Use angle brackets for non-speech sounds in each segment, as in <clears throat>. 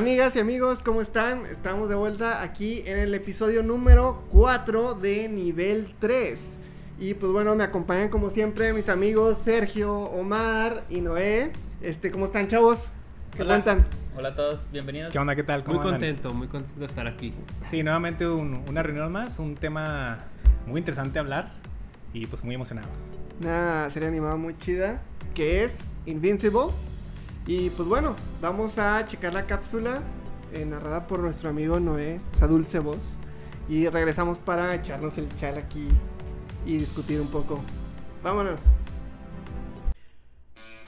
amigas y amigos, ¿cómo están? Estamos de vuelta aquí en el episodio número 4 de nivel 3. Y pues bueno, me acompañan como siempre mis amigos Sergio, Omar y Noé. Este, ¿cómo están, chavos? ¿Qué Hola. cuentan? Hola a todos, bienvenidos. ¿Qué onda? ¿Qué tal? Muy ¿Cómo andan? contento, muy contento de estar aquí. Sí, nuevamente un- una reunión más, un tema muy interesante a hablar y pues muy emocionado. Una serie animada muy chida que es Invincible. Y pues bueno, vamos a checar la cápsula eh, narrada por nuestro amigo Noé, esa dulce voz. Y regresamos para echarnos el chal aquí y discutir un poco. Vámonos.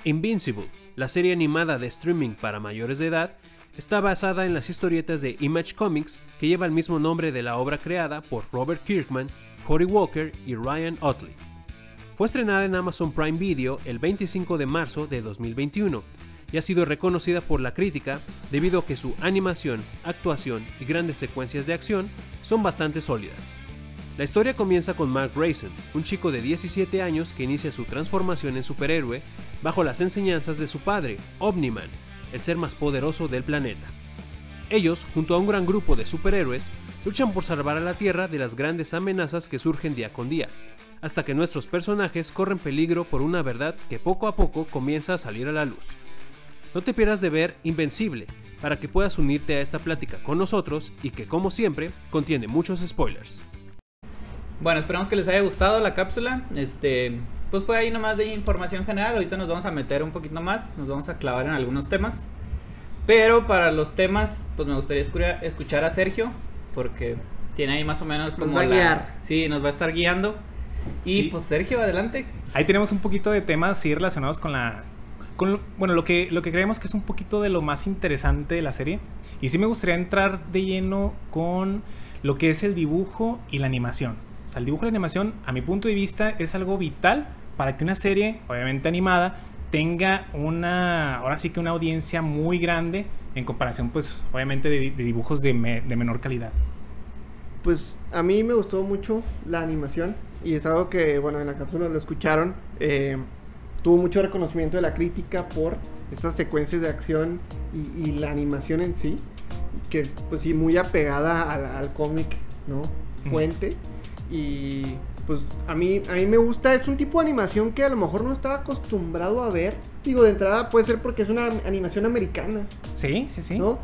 Invincible, la serie animada de streaming para mayores de edad, está basada en las historietas de Image Comics que lleva el mismo nombre de la obra creada por Robert Kirkman, Cory Walker y Ryan Otley. Fue estrenada en Amazon Prime Video el 25 de marzo de 2021 y ha sido reconocida por la crítica debido a que su animación, actuación y grandes secuencias de acción son bastante sólidas. La historia comienza con Mark Grayson, un chico de 17 años que inicia su transformación en superhéroe bajo las enseñanzas de su padre, Omniman, el ser más poderoso del planeta. Ellos, junto a un gran grupo de superhéroes, luchan por salvar a la Tierra de las grandes amenazas que surgen día con día, hasta que nuestros personajes corren peligro por una verdad que poco a poco comienza a salir a la luz. No te pierdas de ver Invencible, para que puedas unirte a esta plática con nosotros y que, como siempre, contiene muchos spoilers. Bueno, esperamos que les haya gustado la cápsula. Este, pues fue ahí nomás de información general. Ahorita nos vamos a meter un poquito más, nos vamos a clavar en algunos temas. Pero para los temas, pues me gustaría escu- escuchar a Sergio, porque tiene ahí más o menos como va a la- guiar. Sí, nos va a estar guiando. Y Sí. pues Sergio, adelante. Ahí tenemos un poquito de temas sí relacionados con la con lo- bueno, lo que lo que creemos que es un poquito de lo más interesante de la serie y sí me gustaría entrar de lleno con lo que es el dibujo y la animación. O sea, el dibujo y la animación a mi punto de vista es algo vital para que una serie, obviamente animada, tenga una ahora sí que una audiencia muy grande en comparación pues obviamente de, dibujos de, de menor calidad. Pues a mí me gustó mucho la animación y es algo que, bueno, en la cápsula lo escucharon. eh, tuvo mucho reconocimiento de la crítica por estas secuencias de acción y, y la animación en sí, que es, pues sí, muy apegada al, al cómic, ¿no? Fuente. Y pues a mí, a mí me gusta, es un tipo de animación que a lo mejor no estaba acostumbrado a ver. Digo, de entrada puede ser porque es una animación americana. Sí, sí, sí. ¿no?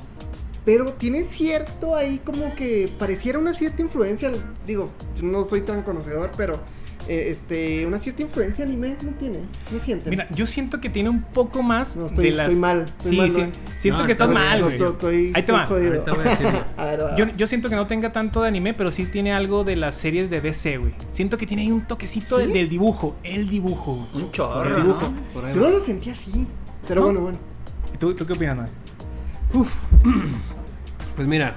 Pero tiene cierto ahí como que pareciera una cierta influencia, digo, yo no soy tan conocedor, pero eh, este, una cierta influencia anime no tiene, no sienten. Mira, yo siento que tiene un poco más No, estoy- de las. estoy mal, estoy sí, mal, sí. ¿no? Siento No, que estás mal, güey. estoy- Ahí te va. <laughs> Yo, yo siento que no tenga tanto de anime, pero sí tiene algo de las series de DC, güey. Siento que tiene ahí un toquecito ¿Sí? del, del dibujo. El dibujo. güey. Un chorro, El ¿no? dibujo. Yo no lo sentí así, pero ¿No? bueno, bueno. ¿Y ¿Tú, ¿Tú qué opinas, Noé? <clears throat> Pues mira,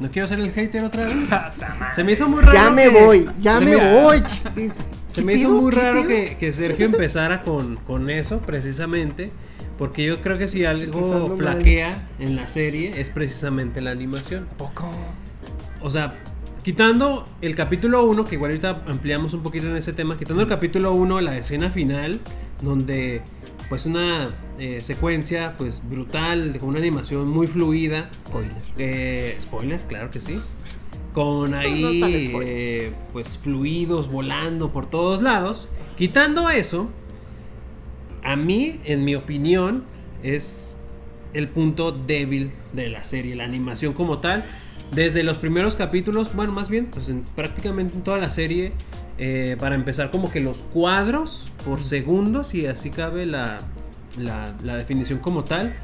no quiero ser el hater otra vez. <laughs> Se me hizo muy raro. Ya me que- voy, ya me voy. <laughs> Se ¿Qué me hizo muy ¿Qué raro que, que Sergio empezara con, con eso, precisamente. Porque yo creo que si algo mal. flaquea en la serie es precisamente la animación. Poco. O sea, quitando el capítulo 1, que igual ahorita ampliamos un poquito en ese tema, quitando el capítulo 1, la escena final, donde pues una eh, secuencia pues brutal, con una animación muy fluida. Spoiler. Eh, spoiler, claro que sí. Con No, no ahí eh, pues fluidos volando por todos lados. Quitando eso, a mí, en mi opinión, es el punto débil de la serie, la animación como tal. Desde los primeros capítulos, bueno, más bien, pues en, prácticamente en toda la serie, eh, para empezar como que los cuadros por segundo, si así cabe la, la, la definición como tal,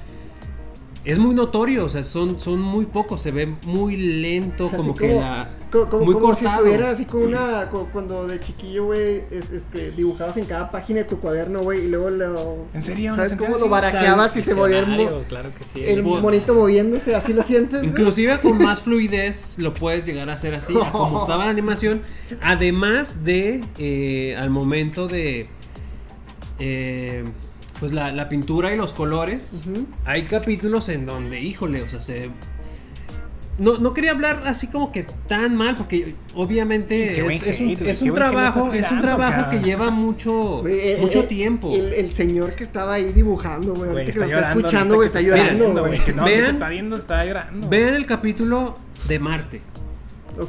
es muy notorio, o sea, son, son muy pocos, se ve muy lento, Así como que la... co- como, muy como si cortado. estuvieran así con una. cuando de chiquillo, güey, es, es que dibujabas en cada página de tu cuaderno, güey, y luego lo. ¿En serio? ¿Sabes ¿No cómo lo barajeabas y se movía el, claro que sí. el mo- monito moviéndose? ¿Así lo sientes? Inclusive con <laughs> más fluidez lo puedes llegar a hacer así, a como <laughs> estaba la animación. Además de eh, al momento de eh, pues la, la pintura y los colores, hay capítulos en donde, híjole, o sea, se no, no quería hablar así como que tan mal, porque obviamente es, es un, es trabajo, es un trabajo que lleva mucho, Güey, eh, mucho eh, tiempo. El, el señor que estaba ahí dibujando, güey. Está que lo está llorando. escuchando, güey, está que llorando, güey. Que no, que Vean- está viendo, está llorando. Vean el capítulo de Marte.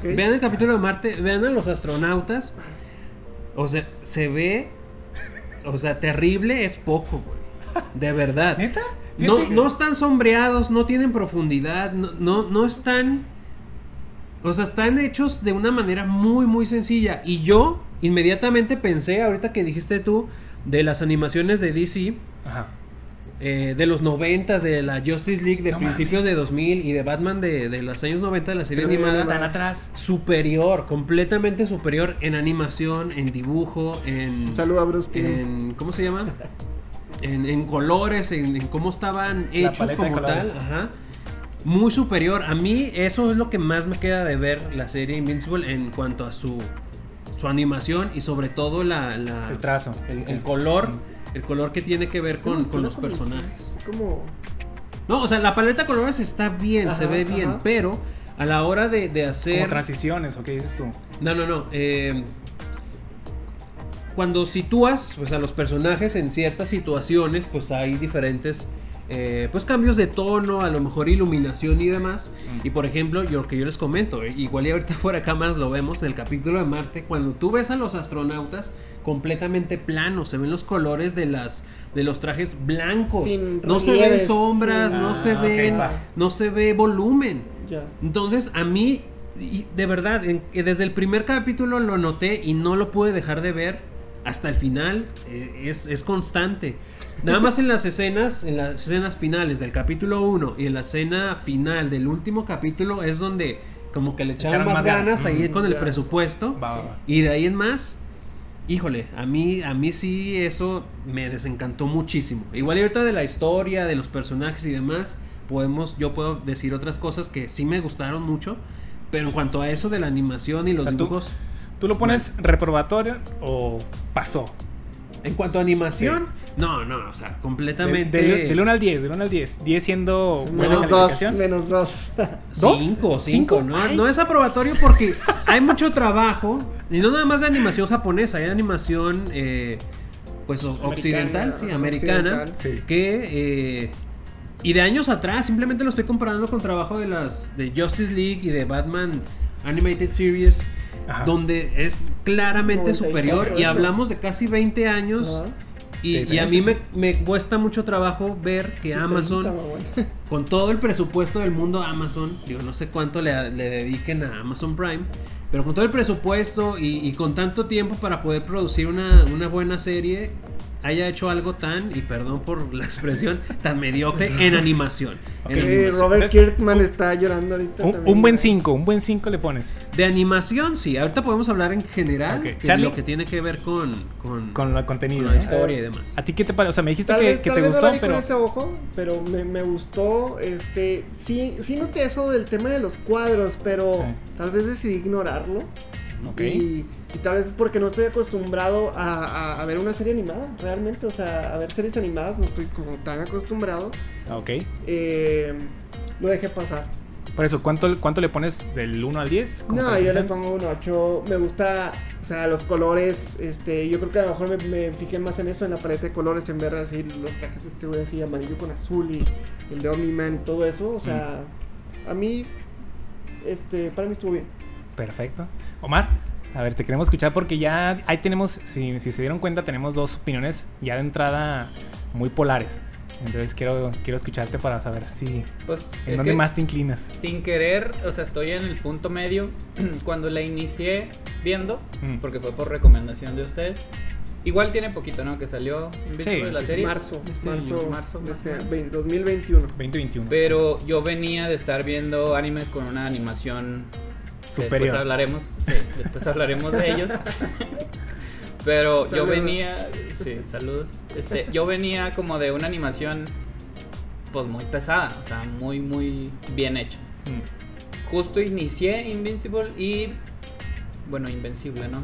Vean el capítulo de Marte, vean a los astronautas. O sea, se ve. O sea, terrible es poco, güey. De verdad. <laughs> ¿Neta? No, no están sombreados, no tienen profundidad, no, no, no están. O sea, están hechos de una manera muy, muy sencilla. Y yo inmediatamente pensé, ahorita que dijiste tú, de las animaciones de DC, Ajá. Eh, de los 90, de la Justice League de No principios de 2000 y de Batman de, de los años 90 de la serie Pero animada. Tan atrás. Superior, completamente superior en animación, en dibujo, en. Un saludo a Bruce en ¿Cómo se llama? En, en colores, en, en cómo estaban La hechos como tal. Ajá. Muy superior. A mí, eso es lo que más me queda de ver la serie Invincible en cuanto a su, su animación y sobre todo la, la- El trazo. el, el color. El color que tiene que ver con, con los personajes. Es como. No, o sea, la paleta de colores está bien, se ve bien, ajá. pero a la hora de, de Como hacer. transiciones, ¿o qué dices tú? No, no, no. eh, cuando sitúas pues, a los personajes en ciertas situaciones, pues hay diferentes eh, pues cambios de tono, a lo mejor iluminación y demás. Mm. Y por ejemplo, yo, lo que yo les comento, eh, igual y ahorita <laughs> fuera de cámaras lo vemos en el capítulo de Marte, cuando tú ves a los astronautas completamente planos, se ven los colores de las de los trajes blancos, Sin no se ven sombras, sin- no Ah, se ok, ven, va. no se ve volumen. Ya. Entonces, a mí, y de verdad, en- que desde el primer capítulo lo noté y no lo pude dejar de ver hasta el final. eh, es, es constante. Nada más en las escenas, en las escenas finales del capítulo 1 y en la escena final del último capítulo es donde como que le echaron, Echaron más, más ganas, ganas. ahí Mm, con el ya. presupuesto. Va, va, va. Y de ahí en más, híjole, a mí, a mí sí eso me desencantó muchísimo. Igual ahorita de la historia, de los personajes y demás, podemos, yo puedo decir otras cosas que sí me gustaron mucho. Pero en cuanto a eso de la animación y los O sea, tú- dibujos, ¿Tú lo pones reprobatorio o pasó? en cuanto a animación, no, no, o sea, De- completamente. de- Del 1 al 10, del 1 al 10. 10 siendo buena Menos dos, calificación. menos dos. ¿Dos? Cinco, cinco. ¿Cinco? No, Ay. no es aprobatorio porque hay mucho trabajo. Y no nada más de animación japonesa, hay animación eh, pues occidental, sí, ajá, americana. occidental. Sí. Que eh, y de años atrás, simplemente lo estoy comparando con trabajo de las de Justice League y de Batman Animated Series. Ajá. Donde es claramente 94 superior y hablamos de casi 20 años Ajá. Y, a mí me, me cuesta mucho trabajo ver que Sí, Amazon bueno. <laughs> con todo el presupuesto del mundo Amazon, digo, no sé cuánto le, le dediquen a Amazon Prime, pero con todo el presupuesto y, y con tanto tiempo para poder producir una, una buena serie, haya hecho algo tan, y perdón por la expresión, tan mediocre en animación. en Ok. Eh, animación. Robert Entonces, Kirkman está llorando ahorita. Un, también, un buen güey. 5, un buen 5 le pones. De animación, sí, ahorita podemos hablar en general, Ok. que Charlie. lo que tiene que ver con, con, Con el contenido. con la ¿no? historia y demás. ¿A ti qué te parece? O sea, me dijiste Tal que, vez, que tal te vez no gustó, la vi pero. con ese ojo, pero me, me gustó, este, sí, sí noté eso del tema de los cuadros, pero Ok. tal vez decidí ignorarlo. Ok. Y, y tal vez es porque no estoy acostumbrado a, a- a ver una serie animada, realmente, o sea, a ver series animadas no estoy como tan acostumbrado. Ok. Eh, lo dejé pasar. Por eso, ¿cuánto, cuánto le pones del 1 al 10? como No, yo le pongo un 8. Me gusta, o sea, los colores. Este, yo creo que a lo mejor me, me fijé más en eso, en la paleta de colores, en ver así los trajes, este güey así amarillo con azul y el de Omni-Man, todo eso. O sea, a mí, este, para mí estuvo bien. Perfecto. Omar, a ver, te queremos escuchar porque ya ahí tenemos, si, si se dieron cuenta, tenemos dos opiniones ya de entrada muy polares. Entonces quiero, quiero escucharte para saber si Pues en dónde más te inclinas. sin querer, o sea, estoy en el punto medio. <clears throat> Cuando la inicié viendo, Mm. porque fue por recomendación de ustedes. Igual tiene poquito, ¿no? Que salió Invincible Sí, la sí, sí. serie. Marzo, Este marzo, año, marzo, de más este o menos. 20- 2021. 2021. Pero yo venía de estar viendo animes con una animación Superior. Después hablaremos, sí, después hablaremos de ellos. <laughs> Pero yo venía, sí, saludos. Este, yo venía como de una animación pues muy pesada, o sea, muy muy bien hecho. Mm. Justo inicié Invincible y bueno, Invencible, ¿no?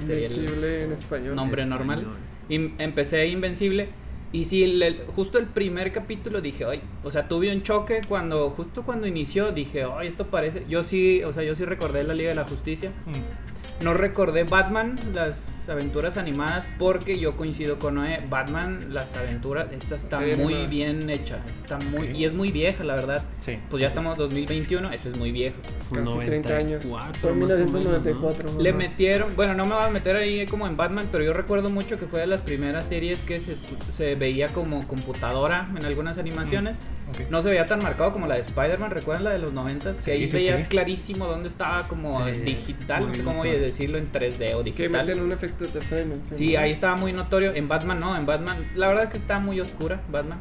Invencible en español. nombre normal. Im- empecé Invencible Y el- el- justo el primer capítulo dije, ay, o sea, tuve un choque cuando, justo cuando inició, dije, ay, esto parece, yo sí, o sea, yo sí recordé la Liga de la Justicia, Mm. No recordé Batman, las aventuras animadas, porque yo coincido con Noé, Batman, las aventuras, esa está muy bien hecha, está muy, y es muy vieja, la verdad, Sí. pues ya estamos 2021, ese es muy viejo. Casi 30 años. 94, Fue en más o menos, ¿no? 1994. Le metieron, bueno, no me voy a meter ahí como en Batman, pero yo recuerdo mucho que fue de las primeras series que se, escu- se veía como computadora en algunas animaciones. Ok. No se veía tan marcado como la de Spider-Man, ¿recuerdan la de los 90? Sí, que ahí sí, veías sí. clarísimo dónde estaba como Sí, digital, no sé cómo decirlo en 3D o Que digital. meten un efecto de dimensión. Sí, ahí estaba muy notorio. En Batman no, en Batman. La verdad es que está muy oscura, Batman,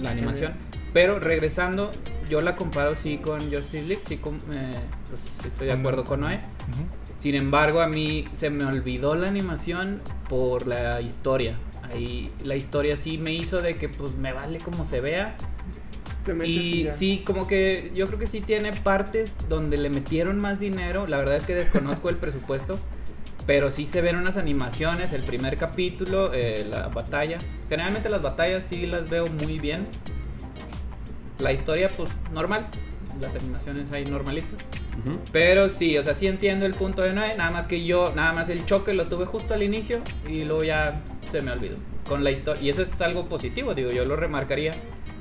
la animación. Pero regresando, yo la comparo sí con Justice League, sí con, eh, pues, estoy de acuerdo con Noé. Sin embargo, a mí se me olvidó la animación por la historia. Ahí la historia sí me hizo de que pues me vale como se vea. Te metes Y ya. sí, como que yo creo que sí tiene partes donde le metieron más dinero. La verdad es que desconozco el presupuesto. Pero sí se ven unas animaciones, el primer capítulo, eh, la batalla. Generalmente las batallas sí las veo muy bien. La historia pues normal. Las animaciones ahí normalitas. Ujú. Pero sí, o sea, sí entiendo el punto de Noé, nada más que yo, nada más el choque lo tuve justo al inicio y luego ya se me olvidó con la historia. Y eso es algo positivo, digo, yo lo remarcaría,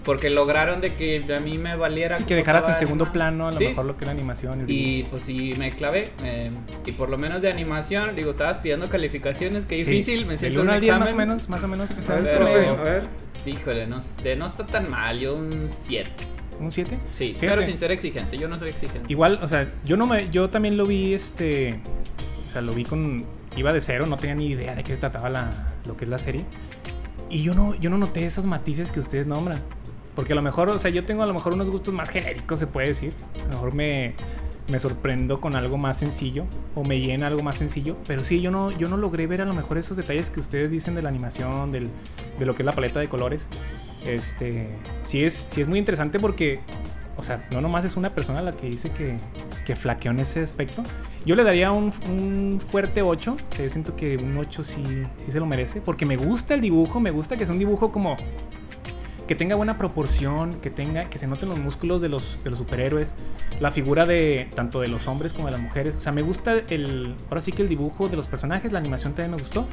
porque lograron de que a mí me valiera. Sí, que dejaras en segundo plano a lo Sí, mejor lo que es la animación. el dibujo. Y pues sí, me clavé. eh, y por lo menos de animación, digo, estabas pidiendo calificaciones, qué Sí, difícil, me del siento 1 un al 10 más o menos, más o menos. A ver, profe, a ver. Híjole, no sé, no está tan mal, yo un 7. ¿Un 7? Sí, Fíjate. pero sin ser exigente, yo no soy exigente. Igual, o sea, yo no me, yo también lo vi, este, o sea, lo vi con, iba de cero, no tenía ni idea de qué se trataba la, lo que es la serie. Y yo no, yo no noté esos matices que ustedes nombran. Porque a lo mejor, o sea, yo tengo a lo mejor unos gustos más genéricos, se puede decir. A lo mejor me, me sorprendo con algo más sencillo o me llena algo más sencillo. Pero sí, yo no, yo no logré ver a lo mejor esos detalles que ustedes dicen de la animación, del, de lo que es la paleta de colores. Este, sí es, sí es muy interesante porque, o sea, no nomás es una persona la que dice que, que flaqueó en ese aspecto. Yo le daría un, un fuerte 8. O sea, yo siento que un 8 sí, sí se lo merece. Porque me gusta el dibujo, me gusta que sea un dibujo como que tenga buena proporción, que tenga, que se noten los músculos de los, de los superhéroes, la figura de tanto de los hombres como de las mujeres. O sea, me gusta el, ahora sí que el dibujo de los personajes, la animación también me gustó.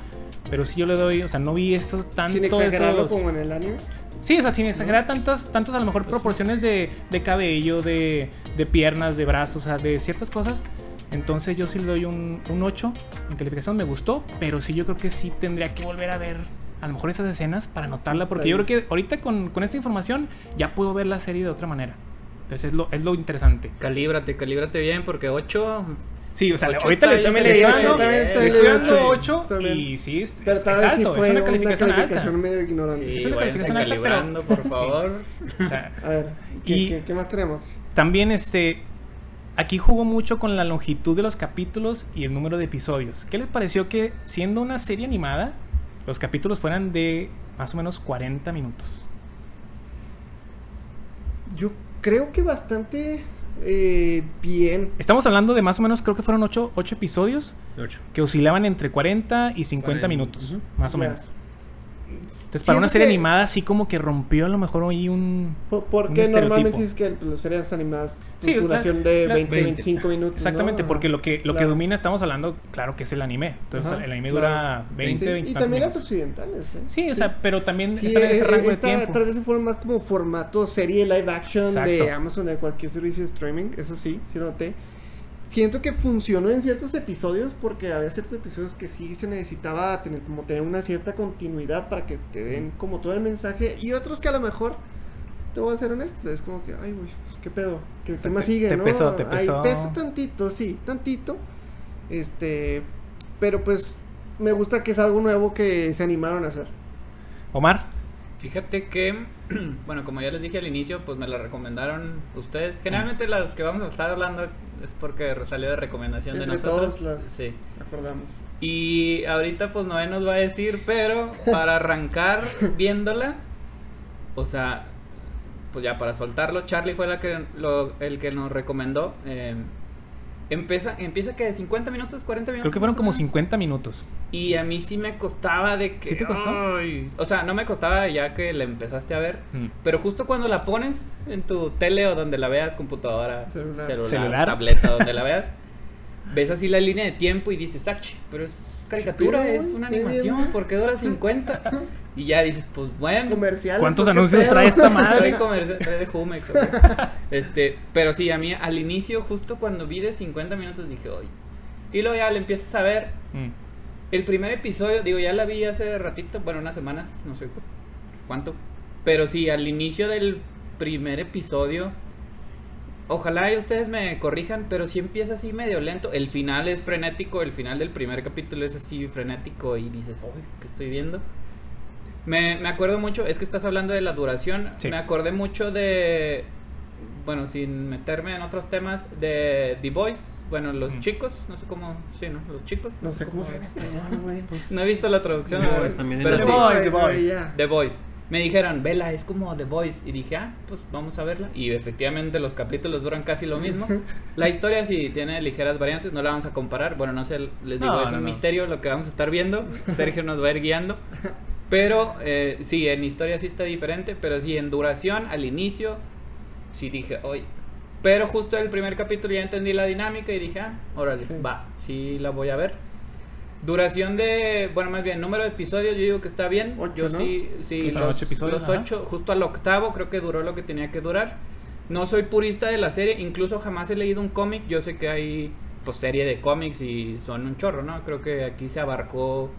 Pero sí yo le doy, o sea, no vi esos tanto Sin exagerarlo esos- como en el anime. Sí, o sea, sin exagerar tantas, tantas a lo mejor proporciones de, de cabello, de, de piernas, de brazos, o sea, de ciertas cosas. Entonces yo sí le doy un, un 8 en calificación, me gustó, pero sí yo creo que sí tendría que volver a ver a lo mejor esas escenas para notarla, porque yo creo que ahorita con, con esta información ya puedo ver la serie de otra manera. Entonces es lo, es lo interesante. Calíbrate, calíbrate bien, porque 8 Sí, o sea, Ocho ahorita le estoy, le dando, le estoy dando está 8 bien. y sí, es, alto, es una calificación alta. medio ignorante. Es una calificación alta, pero- por favor. O sea, <laughs> A ver, ¿qué, Y- qué- qué más tenemos? También este aquí jugó mucho con la longitud de los capítulos y el número de episodios. ¿Qué les pareció que siendo una serie animada los capítulos fueran de más o menos 40 minutos? Yo creo que bastante eh, bien. Estamos hablando de más o menos creo que fueron 8, episodios Ocho. que oscilaban entre 40 y 50 Cuarenta, minutos, ujú. más o menos. Entonces, para una serie que- animada así como que rompió a lo mejor ahí un Po- Porque Un normalmente dices que las series animadas Sí, su la- duración de la- 20, 20. 25 minutos. Exactamente, ¿no? porque lo que, lo que Claro. domina, estamos hablando, claro que es el anime. Entonces Ajá, el anime claro. dura 20, Sí, 20 Y también las occidentales. ¿eh? Sí, o sea, pero también Sí, están en ese eh, rango de esta tiempo. Tal vez se fueron más como formato serie live action de Exacto. Amazon de cualquier servicio de streaming. Eso sí, sí lo noté. Siento que funcionó en ciertos episodios porque había ciertos episodios que sí se necesitaba tener como tener una cierta continuidad para que te den como todo el mensaje y otros que a lo mejor te voy a ser honesto, es como que ay güey, pues qué pedo, qué, O sea, más te- sigue, te ¿no? pesó, te pesó. pesa tantito, sí, tantito. Este, pero pues me gusta que es algo nuevo que se animaron a hacer. Omar, Fíjate que, <clears throat> bueno, como ya les dije al inicio, pues me la recomendaron ustedes. Generalmente las que vamos a estar hablando es porque salió de recomendación de nosotros. todos las Sí. acordamos. Y ahorita pues Noé nos va a decir, pero para arrancar viéndola, o sea, pues ya para soltarlo, Charlie fue la que lo- el que nos recomendó. eh, Empieza, empieza que de 50 minutos, 40 minutos. Creo que fueron como menos. 50 minutos. Y a mí sí me costaba de que. ¿Sí te costó? ay, o sea, no me costaba ya que la empezaste a ver. Mm. Pero justo cuando la pones en tu tele o donde la veas, computadora, Celular. celular, Celular. tableta, donde la veas, ves así la línea de tiempo y dices, Sachi, pero es caricatura, es una animación, ¿por qué dura 50? <laughs> Y ya dices, pues bueno. Comercial. ¿Cuántos ¿por qué anuncios trae esta madre? soy de Jumex. güey. <laughs> Este, pero sí, a mí al inicio, justo cuando vi de 50 minutos, dije, oye. Y luego ya le empiezas a ver. Mm. El primer episodio, digo, ya la vi hace ratito, bueno, unas semanas, no sé cu- cuánto. Pero sí, al inicio del primer episodio, ojalá y ustedes me corrijan, pero sí empieza así medio lento. El final es frenético, el final del primer capítulo es así frenético y dices, oye, ¿qué estoy viendo? Me, me acuerdo mucho, es que estás hablando de la duración, Sí. me acordé mucho de, bueno, sin meterme en otros temas, de The Boys, bueno, los Mm. chicos, no sé cómo, sí, ¿no? Los chicos. No sé cómo se llama en español, güey. No he visto la traducción. The. Boys también pero The sí, Boys, The Boys. The Boys. Me dijeron, vela, es como The Boys. Y dije, ah, pues vamos a verla. Y efectivamente los capítulos duran casi lo mismo. <laughs> La historia sí tiene ligeras variantes, no la vamos a comparar. Bueno, no sé, les digo, No, es no, un no. misterio lo que vamos a estar viendo. <laughs> Sergio nos va a ir guiando. Pero eh, sí, en historia sí está diferente, pero sí, en duración, al inicio, sí dije, hoy. Pero justo el primer capítulo ya entendí la dinámica y dije, ah, órale, Sí. va, sí la voy a ver. Duración de, bueno, más bien, número de episodios, yo digo que está bien. Ocho, yo ¿no? sí, sí, los, ocho episodios, los ajá. ocho, justo al octavo creo que duró lo que tenía que durar. No soy purista de la serie, incluso jamás he leído un cómic. Yo sé que hay pues serie de cómics y son un chorro, ¿no? Creo que aquí se abarcó,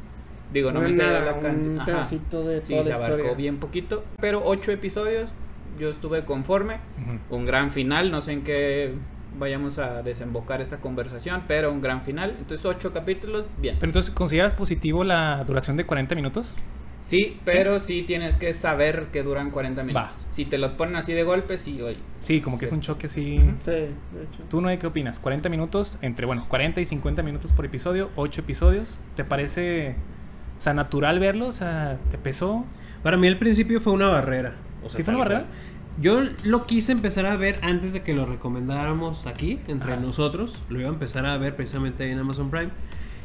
digo, no, No me es sé nada, la un cantidad. Ajá. pedacito de Sí, toda se la abarcó historia. bien poquito, pero ocho episodios, yo estuve conforme. Un gran final, no sé en qué vayamos a desembocar esta conversación, pero un gran final. Entonces, ocho capítulos, bien. Pero entonces, ¿consideras positivo la duración de 40 minutos? Sí, pero sí tienes que saber que duran 40 minutos. Va. Si te lo ponen así de golpe, sí, oye. Sí, como que es un choque así. Sí, de hecho. ¿Tú, Noé, qué opinas? 40 minutos, entre, bueno, 40 y 50 minutos por episodio, 8 episodios. ¿Te parece, o sea, natural verlo? O sea, ¿te pesó? Para mí al principio fue una barrera. O sea, ¿Sí fue una barrera? cual. Yo lo quise empezar a ver antes de que lo recomendáramos aquí, entre Ajá. nosotros. Lo iba a empezar a ver precisamente ahí en Amazon Prime.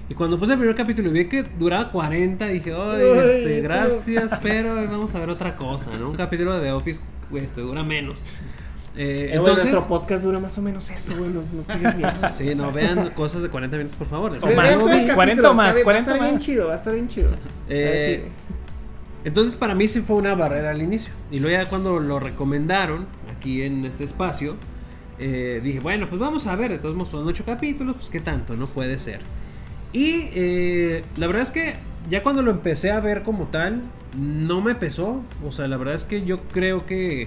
Y cuando puse el primer capítulo y vi que duraba 40, dije, ay, este, gracias, <laughs> pero vamos a ver otra cosa, ¿no? Un <laughs> capítulo de The Office este, dura menos. <laughs> Eh, Eh, bueno, entonces, nuestro podcast dura más o menos eso, güey. No, no sí, no vean cosas de 40 minutos, por favor. O más, güey. 40 capítulo o más, está bien- 40 Va a estar bien chido, va a estar bien chido. A ver, Eh, sí. Entonces para mí sí fue una barrera al inicio. Y luego ya cuando lo recomendaron aquí en este espacio, eh, dije, bueno, pues vamos a ver, de todos modos son ocho capítulos, pues qué tanto, ¿no? Puede ser. Y eh, la verdad es que ya cuando lo empecé a ver como tal, no me pesó. O sea, la verdad es que yo creo que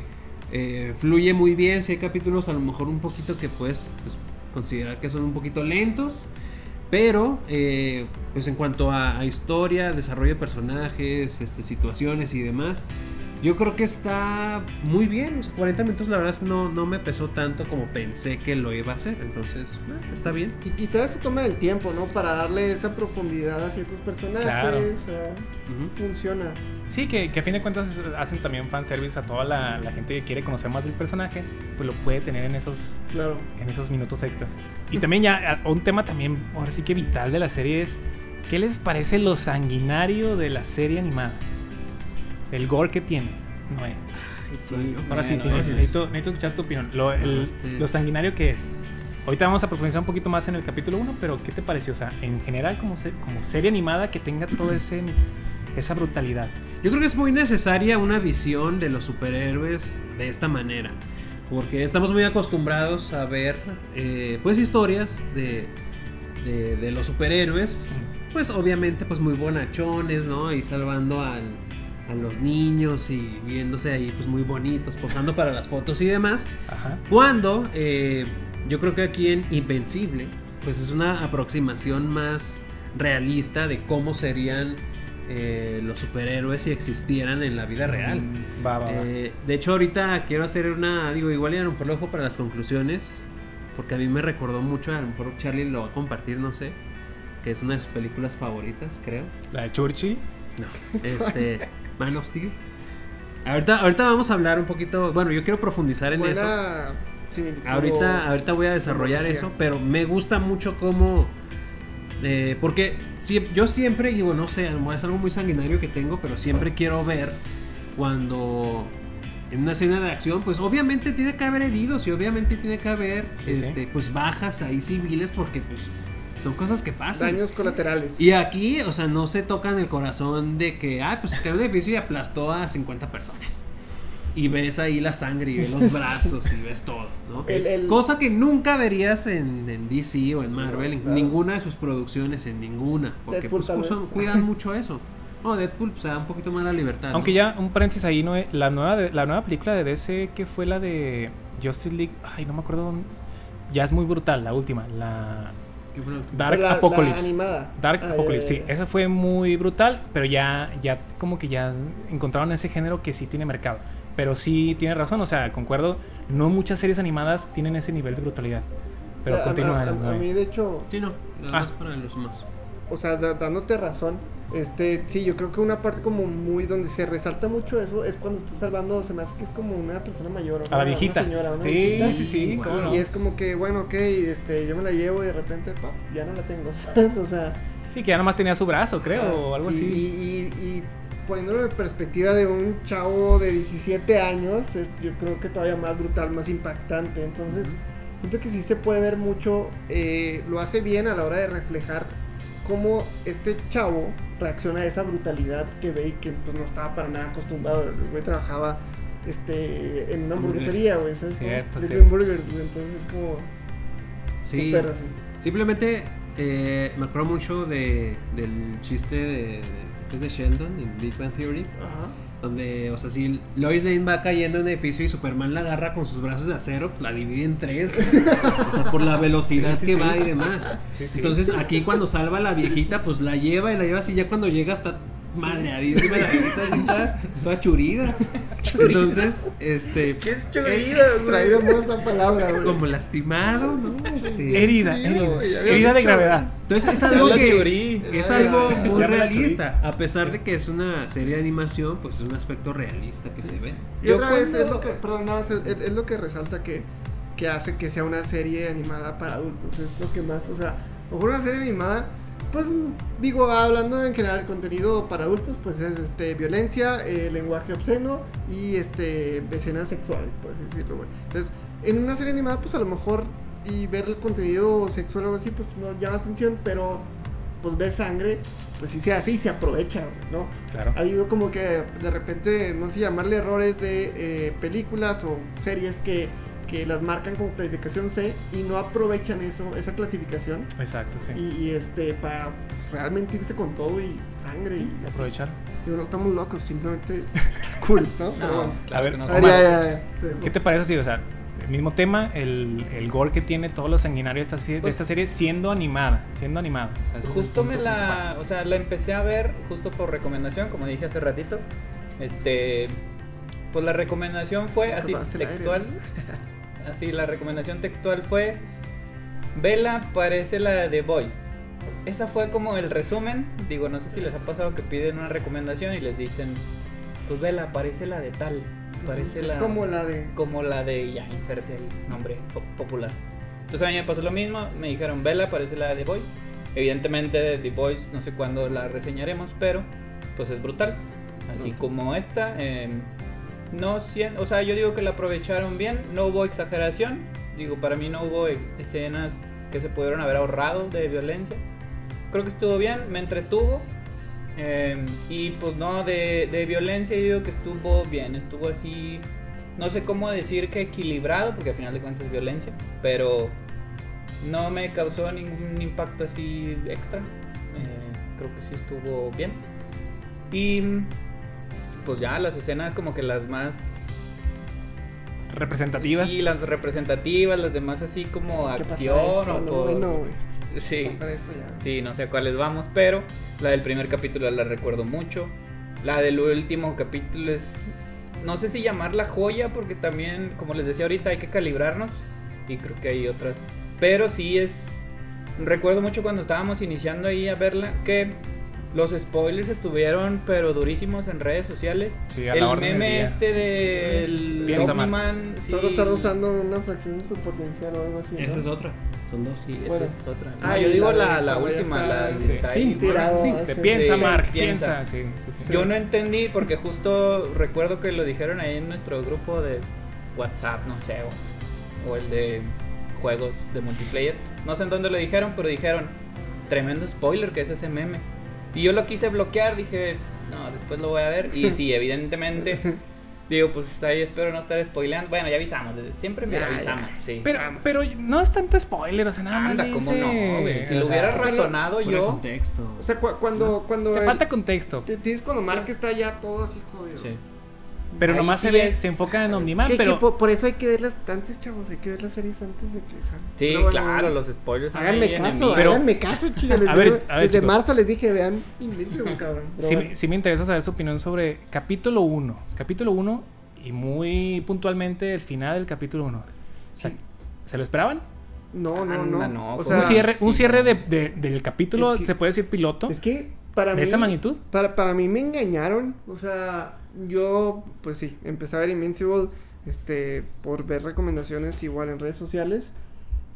eh, fluye muy bien. Si hay capítulos a lo mejor un poquito que puedes pues, considerar que son un poquito lentos. Pero, eh, pues en cuanto a, historia, desarrollo de personajes, este, situaciones y demás, yo creo que está muy bien. O sea, 40 minutos la verdad no, no me pesó tanto como pensé que lo iba a hacer. Entonces, eh, está bien. Y, y todavía se toma el tiempo, ¿no? Para darle esa profundidad a ciertos personajes. Claro. o sea, Ujú. funciona. Sí, que, que a fin de cuentas hacen también fanservice a toda la, la gente que quiere conocer más del personaje, pues lo puede tener en esos, Claro. en esos minutos extras. Y también ya, un tema también, ahora sí que vital de la serie es, ¿qué les parece lo sanguinario de la serie animada? El gore que tiene, Noé. Sí, Ahora sí, sí, necesito, necesito escuchar tu opinión. Lo, el- Este- lo sanguinario que es. Ahorita vamos a profundizar un poquito más en el capítulo 1, pero ¿qué te pareció? O sea, en general, como, se- como serie animada que tenga toda ese, esa brutalidad. Yo creo que es muy necesaria una visión de los superhéroes de esta manera. Porque estamos muy acostumbrados a ver eh, pues historias de, de, de los superhéroes. Pues obviamente pues muy bonachones, ¿no? Y salvando al- a los niños y viéndose ahí pues muy bonitos, posando para las fotos y demás. Ajá. Cuando eh, yo creo que aquí en Invencible, pues es una aproximación más realista de cómo serían eh, los superhéroes si existieran en la vida real. Mm, Va, va, va. Eh, de hecho, ahorita quiero hacer una, digo, igual ya a lo mejor lo dejo para las conclusiones, porque a mí me recordó mucho, a lo mejor Charlie lo va a compartir, no sé, que es una de sus películas favoritas, creo. La de Churchill. Este, <laughs> Man of Steel. Ahorita, ahorita vamos a hablar un poquito, bueno, yo quiero profundizar en eso. Buena similitud Ahorita, ahorita voy a desarrollar eso, pero me gusta mucho cómo... eh, porque si- yo siempre, digo, no sé, es algo muy sanguinario que tengo, pero siempre quiero ver cuando en una escena de acción, pues obviamente tiene que haber heridos y obviamente tiene que haber Sí, sí. este, pues bajas ahí civiles porque pues son cosas que pasan. daños colaterales. Y aquí, o sea, no se tocan el corazón de que, ah, pues se cayó un edificio y aplastó a 50 personas. Y ves ahí la sangre y ves los <laughs> brazos y ves todo, ¿no? El- el- Cosa que nunca verías en, en DC o en Marvel, en claro. ninguna de sus producciones, en ninguna. Porque Deadpool pues, usan- cuidan <laughs> mucho eso. No, Deadpool pues, se da un poquito más la libertad. ¿no? Aunque ya, un paréntesis ahí, ¿no? La nueva, de- la nueva película de DC, que fue la de Justice League, ay, no me acuerdo. dónde- Ya es muy brutal, la última. La ¿Qué fue lo- Dark La- la Apocalypse. animada. Dark Ah, ya, Apocalypse, ya, sí. Esa fue muy brutal, pero ya, ya como que ya encontraron ese género que sí tiene mercado. Pero sí tiene razón, o sea, concuerdo, no muchas series animadas tienen ese nivel de brutalidad. Pero continúa. a, a- a mí, de hecho, Sí, no, nada Ah. más para los más. o sea, da- dándote razón, este, sí, yo creo que una parte como muy donde se resalta mucho eso es cuando está salvando, se me hace que es como una persona mayor. o A una- la una viejita. señora, una Sí, viejita. sí, sí, Y- cómo Y, es como que, bueno, ok, este, yo me la llevo y de repente, ya no la tengo. <laughs> o sea, Sí, que ya nomás tenía su brazo, creo, o algo y, así. Y, y- y poniéndolo en perspectiva de un chavo de 17 años, es, yo creo que todavía más brutal, más impactante. Entonces, siento que sí se puede ver mucho, eh, lo hace bien a la hora de reflejar cómo este chavo reacciona a esa brutalidad que ve y que pues no estaba para nada acostumbrado. El güey trabajaba este, en una hamburguesería, güey. ¿sabes? Cierto, cierto. Burgers, güey, Entonces es como Sí. súper así. Simplemente eh, me acuerdo mucho de, del chiste de, de- de Sheldon en Big Bang Theory. Ajá. Donde, o sea, si Lois Lane va cayendo en un edificio y Superman la agarra con sus brazos de acero, pues la divide en tres. o sea, por la velocidad Sí, sí, que sí. va y demás. Entonces, aquí cuando salva a la viejita, pues la lleva y la lleva así. Ya cuando llega está madreadísima la viejita, así toda, toda churida. Entonces, este. ¿Qué es chorida? Traíamos esa palabra, güey. Como lastimado, ¿no? Este, Herida, herida. Herida de gravedad. Entonces es algo que churí. es algo muy realista, a pesar de que es una serie de animación, pues es un aspecto realista que se ve. Y Yo otra vez cuando- es lo que, perdón, nada más, es, es lo que resalta que, que hace que sea una serie animada para adultos. Es lo que más, o sea, mejor una serie animada, pues digo, hablando en general, contenido para adultos, pues es este violencia, eh, lenguaje obsceno y este escenas sexuales, por así decirlo, güey. Entonces, en una serie animada, pues a lo mejor y ver el contenido sexual o algo así, pues no llama atención, pero pues ves sangre, pues sí se hace y se aprovecha, ¿no? Claro. ha habido como que de repente, no sé, llamarle errores de eh, películas o series que, que las marcan como clasificación C y no aprovechan eso, esa clasificación. Exacto, sí. Y, y, este, para pues, realmente irse con todo y sangre y. Aprovechar. Digo, no estamos locos, simplemente está <laughs> cool, ¿no? Pero. A ver, no. A ver, Omar, ya, ya, ya. Sí, ¿qué te parece? Sí, o sea, el mismo tema, el, el gore que tiene todo lo sanguinario de esta, se- de Pues- esta serie siendo animada, siendo animada. O sea, Justo me la, o sea, la empecé a ver justo por recomendación, como dije hace ratito. Este, pues la recomendación fue así textual. <laughs> Así la recomendación textual fue Vela parece la de The Voice. Esa fue como el resumen. Digo, no sé si les ha pasado que piden una recomendación y les dicen, pues Vela parece la de tal, parece es la como la de. como la de ya inserte ahí nombre popular. Entonces a mí me pasó lo mismo, me dijeron Vela parece la de The Voice. Evidentemente The Voice no sé cuándo la reseñaremos, pero pues es brutal. Así como esta, eh, no sien- o sea, yo digo que la aprovecharon bien, no hubo exageración, digo, para mí no hubo escenas que se pudieron haber ahorrado de violencia. Creo que estuvo bien, me entretuvo. eh, y pues no, de, de violencia yo digo que estuvo bien, estuvo así, no sé cómo decir que equilibrado, porque al final de cuentas es violencia, pero no me causó ningún impacto así extra. Eh, creo que sí estuvo bien. Y pues ya las escenas como que las más Representativas. Sí, las representativas, las demás así como ¿Qué pasa acción eso? o No, por- bueno. Sí. Pasa eso ya. Sí, no sé a cuáles vamos, pero la del primer capítulo la recuerdo mucho. La del último capítulo es. No sé si llamarla joya, porque también, como les decía ahorita, hay que calibrarnos. Y creo que hay otras. Pero sí es. Recuerdo mucho cuando estábamos iniciando ahí a verla que Los spoilers estuvieron pero durísimos en redes sociales. Sí, a el la meme día. este del. Omni-Man, sí. Solo estar usando una fracción de su potencial o algo así. ¿no? Esa es otra. Son dos. Sí, esa es otra. Ah, yo digo la la, de la última, está- la sí. está ahí. Tirado piensa, Sí, Mark, piensa. piensa. Sí, sí, sí. Yo no entendí porque justo recuerdo que lo dijeron ahí en nuestro grupo de WhatsApp, no sé, o, o el de juegos de multiplayer. No sé en dónde lo dijeron, pero dijeron, tremendo spoiler que es ese meme. Y yo lo quise bloquear, dije, no, después lo voy a ver. Y sí, <laughs> evidentemente, digo, pues ahí espero no estar spoileando. Bueno, ya avisamos, desde siempre me Ya, avisamos, ya. sí. Pero, pero no es tanto spoiler, o sea, nada más Anda, le ¿cómo dice- no, güey? Si o lo sea, hubiera o sea, razonado Fuera de yo... contexto. O sea, cu- cuando, cuando Te el- falta contexto. te- tienes cuando Mark está ya todo así jodido. Sí. Pero nomás sí se ve, es- se enfoca en Omniman, Que- pero po- por, eso hay que verlas antes, chavos. Hay que ver las series antes de que salgan. Sí, Pero bueno, claro, los spoilers Háganme caso. Pero- háganme caso, chicas. les A ver, digo, a ver, desde chicos. marzo les dije, vean Invincible, <laughs> cabrón. Sí, bueno. me- sí me interesa saber su opinión sobre capítulo 1. Capítulo 1 y muy puntualmente el final del capítulo 1. O sea, Sí. ¿Se lo esperaban? No, no, no. Anda, no, O fue sea, un cierre, un cierre de, de- del capítulo, Es que- se puede decir piloto, Es que para de mí. esa magnitud. Para, para mí me engañaron. O sea, yo, pues sí, empecé a ver Invincible este, por ver recomendaciones igual en redes sociales.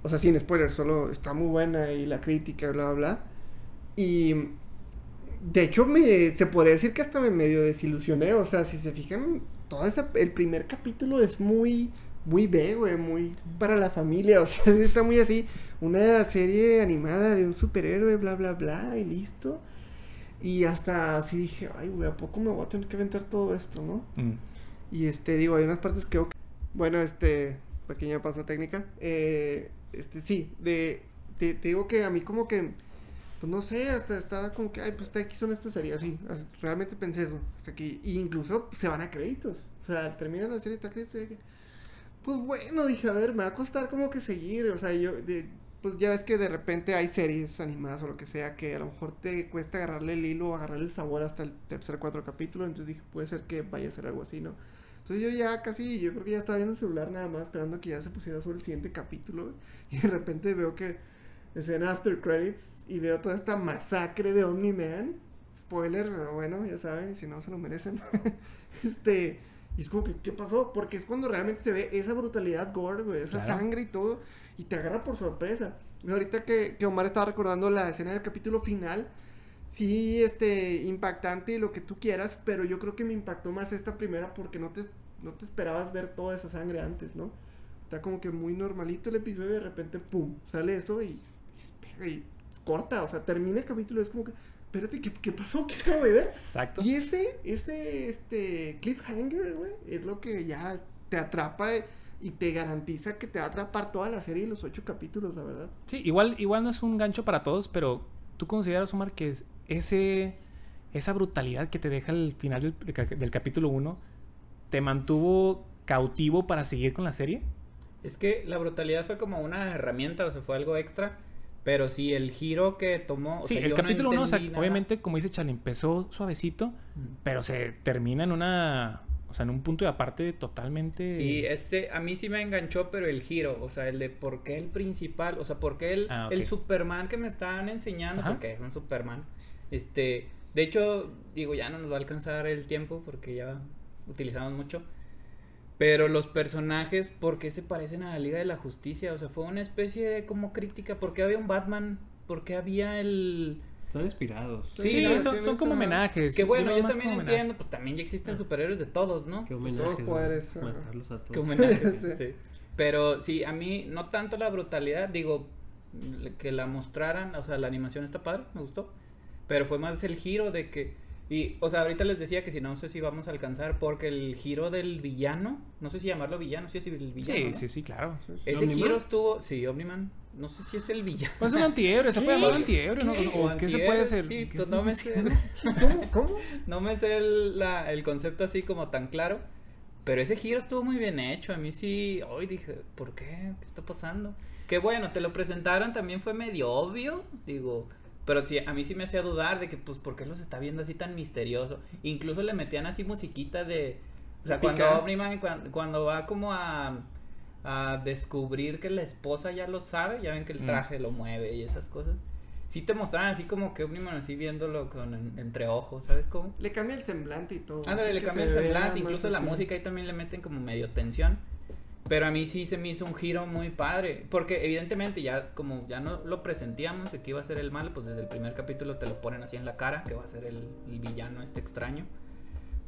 O sea, sin spoiler, solo está muy buena y la crítica, bla, bla, bla. Y de hecho, me, se podría decir que hasta me medio desilusioné. O sea, si se fijan, todo ese, el primer capítulo es muy, muy B, güey, muy para la familia. O sea, <laughs> está muy así. Una serie animada de un superhéroe, bla, bla, bla, y listo. Y hasta así dije, ay, güey, ¿a poco me voy a tener que aventar todo esto, no? Mm. Y este, digo, hay unas partes que... Bueno, este, pequeña pausa técnica. Eh, este, sí, de, te, te digo que a mí como que, pues no sé, hasta estaba como que, ay, pues está aquí son estas series, así. as- Realmente pensé eso. Hasta aquí, y incluso se van a créditos. O sea, termina la serie, está créditos. Pues bueno, dije, a ver, me va a costar como que seguir. O sea, yo, de- pues ya ves que de repente hay series animadas o lo que sea que a lo mejor te cuesta agarrarle el hilo o agarrarle el sabor hasta el tercer, cuatro capítulo. Entonces dije, puede ser que vaya a ser algo así, ¿no? Entonces yo ya casi, yo creo que ya estaba viendo el celular nada más, esperando que ya se pusiera sobre el siguiente capítulo. <laughs> Y de repente veo que escena after credits y veo toda esta masacre de Omni-Man. Spoiler, pero bueno, ya saben, si no se lo merecen. <laughs> este, y es como que, ¿qué pasó? Porque es cuando realmente se ve esa brutalidad gore, güey, esa Claro. sangre y todo, y te agarra por sorpresa. Y ahorita que, que Omar estaba recordando la escena del capítulo final, sí, este, impactante y lo que tú quieras, pero yo creo que me impactó más esta primera porque no te, no te esperabas ver toda esa sangre antes, ¿no? Está como que muy normalito el episodio y de repente, ¡pum!, sale eso y, y, y corta, o sea, termina el capítulo y es como que, espérate, ¿qué, qué pasó? ¿Qué acabo de ver? Exacto. Y ese, ese, este, cliffhanger, güey, es lo que ya te atrapa y te garantiza que te va a atrapar toda la serie y los ocho capítulos, la verdad. Sí, igual, igual no es un gancho para todos, pero ¿tú consideras, Omar, que es ese, esa brutalidad que te deja el final del, del capítulo 1 te mantuvo cautivo para seguir con la serie? Es que la brutalidad fue como una herramienta, o sea, fue algo extra. Pero sí, el giro que tomó. o sí, sea, el capítulo 1, entendí nada. obviamente, como dice Charlie, empezó suavecito, Mm. pero se termina en una, o sea, en un punto de aparte totalmente... Sí, este, a mí sí me enganchó, pero el giro, o sea, el de por qué el principal, o sea, por qué el, Ah, el Superman que me estaban enseñando, Ajá. porque es un Superman. Este, de hecho, digo, ya no nos va a alcanzar el tiempo porque ya utilizamos mucho. Pero los personajes, ¿por qué se parecen a la Liga de la Justicia? O sea, fue una especie de como crítica. ¿Por qué había un Batman? ¿Por qué había el... Están inspirados. Sí, Sí, no, son, son como homenajes. Que bueno, yo también entiendo, pues también ya existen superhéroes de todos, ¿no? Qué todos homenajes. ajá. Matarlos a todos. Que homenajes, <laughs> Sí. sí. Pero sí, a mí no tanto la brutalidad, digo, que la mostraran, o sea, la animación está padre, me gustó. Pero fue más el giro de que, y, o sea, ahorita les decía que si no sé si vamos a alcanzar, porque el giro del villano, no sé si llamarlo villano, sí es el villano. Sí, ¿no? sí, sí, claro. Ese ¿Omniman? giro estuvo, sí, Omniman, no sé si es el villano. Pues un antihéroe, se puede llamar antihéroe, ¿no? ¿Qué? ¿O qué se puede hacer? Sí, ¿Qué pues no me sé, <laughs> ¿Cómo? ¿Cómo? no me sé el, la- el concepto así como tan claro. Pero ese giro estuvo muy bien hecho. A mí sí, hoy dije, ¿por qué? ¿Qué está pasando? Que bueno, te lo presentaron también fue medio obvio. Digo, pero sí, a mí sí me hacía dudar de que, pues, ¿por qué los está viendo así tan misterioso? Incluso le metían así musiquita de. O sea, cuando. Omniman, cuando, cuando va como a, a descubrir que la esposa ya lo sabe, ya ven que el Mm. traje lo mueve y esas cosas. sí te mostraban así como que Omniman así viéndolo con en- entre ojos, ¿sabes cómo? Le cambia el semblante y todo. Ándale, le cambia el semblante, incluso la música ahí también le meten como medio tensión. Pero a mí sí se me hizo un giro muy padre, porque evidentemente ya como ya no lo presentíamos de que iba a ser el malo, pues desde el primer capítulo te lo ponen así en la cara, que va a ser el, el villano este extraño.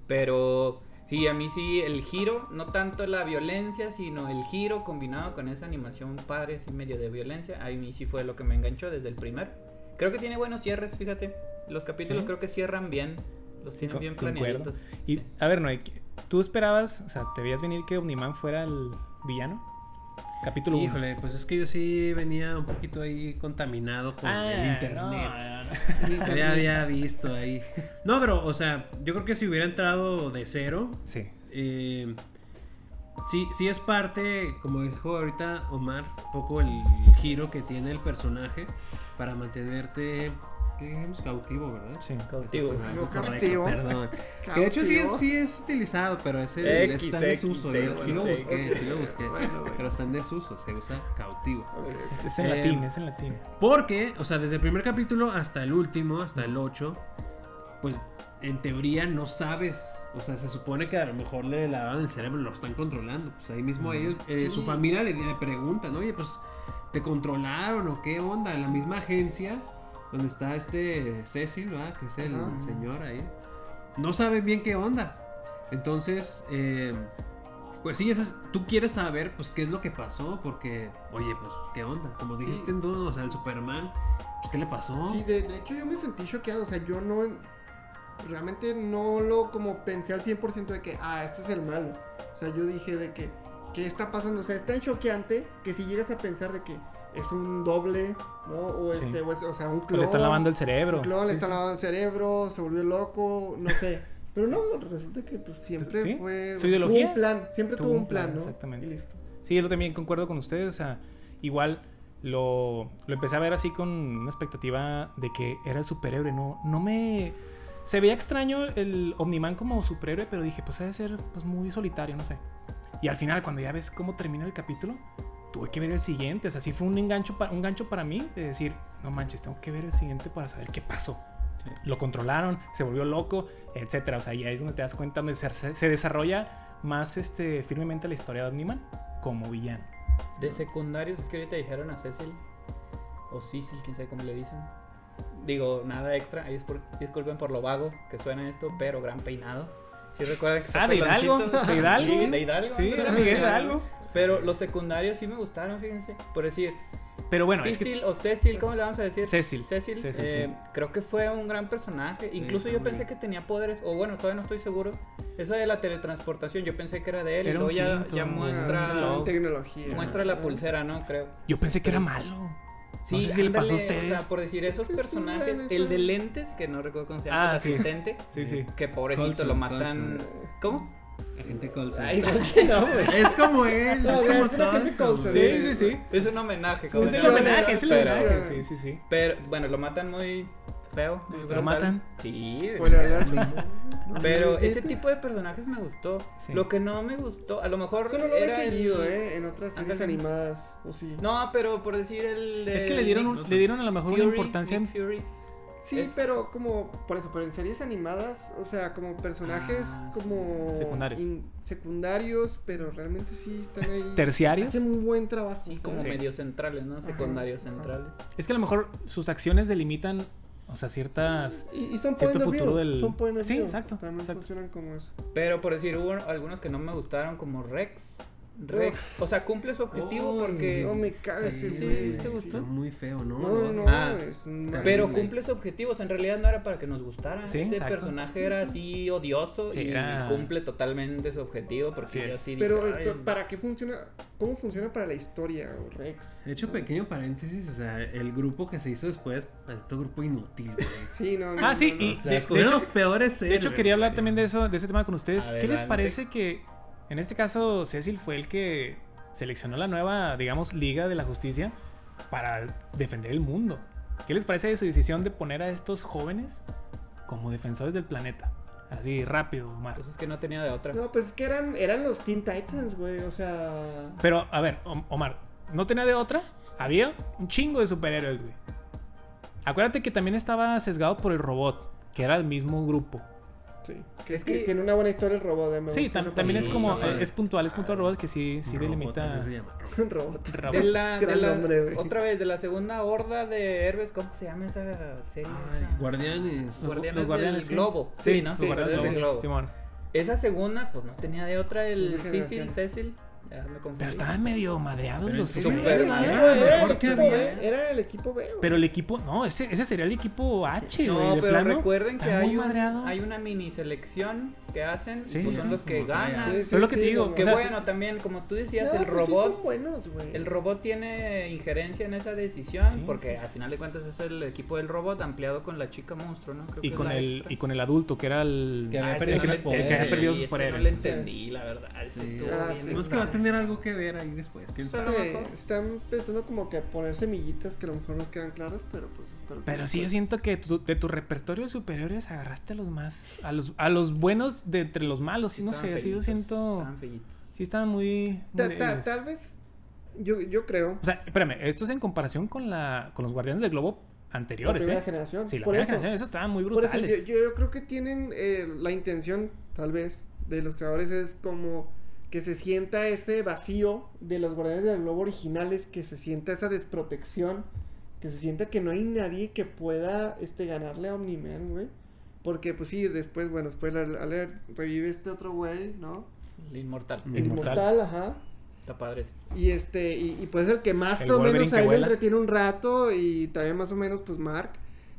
Pero sí, a mí sí el giro, no tanto la violencia, sino el giro combinado con esa animación padre, así medio de violencia, a mí sí fue lo que me enganchó desde el primer. Creo que tiene buenos cierres, fíjate. Los capítulos Sí. creo que cierran bien, los Sí, tienen bien planeaditos. Y a ver, Noé, ¿tú esperabas, o sea, te veías venir que Omniman fuera el villano? Capítulo 1. Híjole, pues es que yo sí venía un poquito ahí contaminado con Ah, el internet. El <laughs> internet. Ya había visto ahí. No, pero, o sea, yo creo que si hubiera entrado de cero, Sí. eh, sí, sí es parte, como dijo ahorita Omar, un poco el giro que tiene el personaje para mantenerte, ¿qué dijimos? Cautivo, ¿verdad? Sí. Cautivo. Cautivo. perdón. <laughs> Que de hecho sí es, sí es utilizado, pero es, el, X, está en desuso. X, sí lo busqué, sí lo busqué. Bueno, bueno. Pero está en desuso, se usa cautivo. Es, es en Eh, latín, es en latín. Porque, o sea, desde el primer capítulo hasta el último, hasta el 8, pues en teoría no sabes. O sea, se supone que a lo mejor le lavaban el cerebro, lo están controlando. Pues ahí mismo ellos, eh, Sí. su familia le, le preguntan, oye, pues te controlaron o qué onda. En la misma agencia donde está este Cecil, ¿verdad? Que es el Ajá. señor ahí. No saben bien qué onda. Entonces, eh, pues sí, es- tú quieres saber, pues, qué es lo que pasó, porque, oye, pues, ¿qué onda? Como Sí. dijiste en o sea, el Superman, pues, ¿qué le pasó? Sí, de, de hecho yo me sentí choqueado, o sea, yo no, realmente no lo como pensé al 100% de que, ah, este es el malo. O sea, yo dije de que, ¿qué está pasando? O sea, es tan choqueante que si llegas a pensar de que es un doble, ¿no? O Sí. este, o, es- o sea, un O clon. le están lavando el cerebro. Un clon, Sí, le están sí. lavando el cerebro, se volvió loco, no sé. <laughs> Pero no, resulta que pues siempre fue... ¿Su ideología? Tuvo un plan, siempre Tuvo tuvo un plan, plan, ¿no? exactamente. Y listo. Sí, yo también concuerdo con ustedes. O sea, igual lo, lo empecé a ver así con una expectativa de que era el superhéroe. No, no me. Se veía extraño el Omniman como superhéroe, pero dije, pues ha de ser pues, muy solitario, no sé. Y al final, cuando ya ves cómo termina el capítulo, tuve que ver el siguiente. O sea, sí fue un engancho, un gancho para mí de decir, no manches, tengo que ver el siguiente para saber qué pasó. Sí. Lo controlaron, se volvió loco, etcétera. O sea, y ahí es donde te das cuenta donde se, se desarrolla más este, firmemente la historia de Omniman como villano. De secundarios, es que ahorita dijeron a Cecil. O Cecil, quién sabe cómo le dicen. Digo, nada extra. Ahí es por, disculpen por lo vago que suena esto, pero gran peinado. Si recuerdan que está Ah, de Hidalgo, de Hidalgo. Sí, de Hidalgo. Sí, era Miguel Hidalgo. Pero los secundarios sí me gustaron, fíjense. Por decir, Pero bueno, es Cecil que. o Cecil, ¿cómo le vamos a decir? Cecil. Cecil, Cecil, eh, sí. creo que fue un gran personaje. Incluso yo también. pensé que tenía poderes, o bueno, todavía no estoy seguro. Eso de la teletransportación, yo pensé que era de él. Era y luego ya, muestra, Ah, tecnología. muestra la pulsera, ¿no? Creo. Yo pensé que era malo. Sí, no sé si le pasó a ustedes. O sea, por decir esos personajes, el de lentes, que no recuerdo cómo se llama, Ah, el sí. asistente, Sí, sí. que pobrecito lo matan. Coulson. ¿Cómo? Agente Coulson. Ay, <laughs> no, güey. Es como él, No, es como. Coulson. Sí, sí, sí. Es un homenaje. como Es llama. homenaje, es homenaje. Sí, sí, sí. Pero bueno, lo matan muy feo. ¿Lo matan? Sí. <laughs> Pero ese tipo de personajes me gustó. Sí. Lo que no me gustó, a lo mejor Eso no lo he era el- seguido, ¿eh? En otras series animadas. O sí. No, pero por decir el de Es que le dieron, un- le dieron a lo mejor una importancia. Nick Fury. Sí, Es- pero como, por eso, pero en series animadas, o sea, como personajes Ah, sí. como... Secundarios. in- secundarios, pero realmente sí están ahí. Terciarios. Hacen un buen trabajo. Sí, como Sí. medios centrales, ¿no? Secundarios ajá. centrales. Es que a lo mejor sus acciones delimitan, o sea, ciertas. Y, y son Cierto futuro view, del- Son Sí, view, exacto, También exacto. funcionan como eso. Pero por decir, hubo algunos que no me gustaron, como Rex. Rex, o sea, cumple su objetivo porque. No me cagas Sí, sí. ¿te gustó? Muy feo, ¿no? No, no, Ah, Pero cumple su objetivo, o sea, en realidad no era para que nos gustara. Sí, Ese exacto. personaje Sí, era sí. así odioso Sí, y era- cumple totalmente su objetivo. Porque Así yo es. así Pero, dije, eh, "Ay, ¿para qué funciona? ¿Cómo funciona para la historia, Rex? De hecho, pequeño paréntesis, o sea, el grupo que se hizo después, este grupo inútil, güey. Sí, no, no, Ah, sí, no, no. y O sea, de- hecho- los peores De hecho, quería hablar también de eso, de ese tema con ustedes. ¿Qué les parece que en este caso Cecil fue el que seleccionó la nueva, digamos, Liga de la Justicia para defender el mundo? ¿Qué les parece de su decisión de poner a estos jóvenes como defensores del planeta? Así rápido, Omar. Pues es que no tenía de otra. No, pues es que eran, eran los Teen Titans, güey, o sea... Pero, a ver, Om- Omar, ¿no tenía de otra? Había un chingo de superhéroes, güey. Acuérdate que también estaba sesgado por el robot, que era el mismo grupo. Sí. Que, Es que tiene una buena historia el robot. eh, me Sí, tam- también es como, sí, eh, es puntual, es puntual el robot que sí, sí Robot, delimita. se llama, robot. Robot. robot. De la, de la- nombre, otra vez, de la segunda horda de héroes, ¿cómo se llama esa serie? Ay, Esa? guardianes. Guardianes, Los guardianes, del sí. globo. Sí, Sí, ¿no? sí, Guardianes del globo. Simón. Esa segunda, pues no tenía de otra el Cecil. Cecil. Ya me confundí. Pero estaban medio madreados Pero los Super Era el madre. equipo, era el equipo había. B. Era el equipo B. güey. Pero el equipo, no, ese, ese sería el equipo H, güey. No, de pero plano. recuerden que hay, un- madreado. hay una mini selección que hacen, Sí, y pues sí, son sí. los que ganan. Sí, sí, Pero lo que sí, te digo, Que o sea, bueno, también, como tú decías, no, el pues sí robot. son buenos, güey. El robot tiene injerencia en esa decisión Sí, porque sí, sí. al final de cuentas es el equipo del robot ampliado con la chica monstruo, ¿no? Creo Y que con, el, y con el adulto, que era el. Que había Ah, perdido poderes. que había sus poderes. No le entendí, la verdad. estuvo bien tener algo que ver ahí después. ¿quién sabe? Sí, están empezando como que a poner semillitas que a lo mejor no quedan claras, pero pues espero que Pero sí, yo siento que tu- de tu repertorio de superiores agarraste a los más. A los, a los buenos de entre los malos. Sí, no sé, así yo siento. estaban feitos. Sí, estaban muy. muy Ta- ta- débiles. tal vez, yo, yo creo. O sea, espérame, esto es en comparación con, la, con los Guardianes del Globo La anteriores, primera ¿eh? generación. Sí, la Por primera eso. generación, eso estaban muy Por eso brutales. yo, yo creo que tienen eh, la intención, tal vez, de los creadores es como que se sienta ese vacío de los guardianes del globo originales, que se sienta esa desprotección, que se sienta que no hay nadie que pueda este ganarle a Omni-Man, güey. Porque pues sí, después, bueno, después al, al- revive este otro güey, ¿no? El inmortal. El Inmortal. Inmortal, ajá. Está padre ese. Y este, y, y pues el que más El o Wolverine menos ahí me entretiene un rato y también más o menos pues Mark,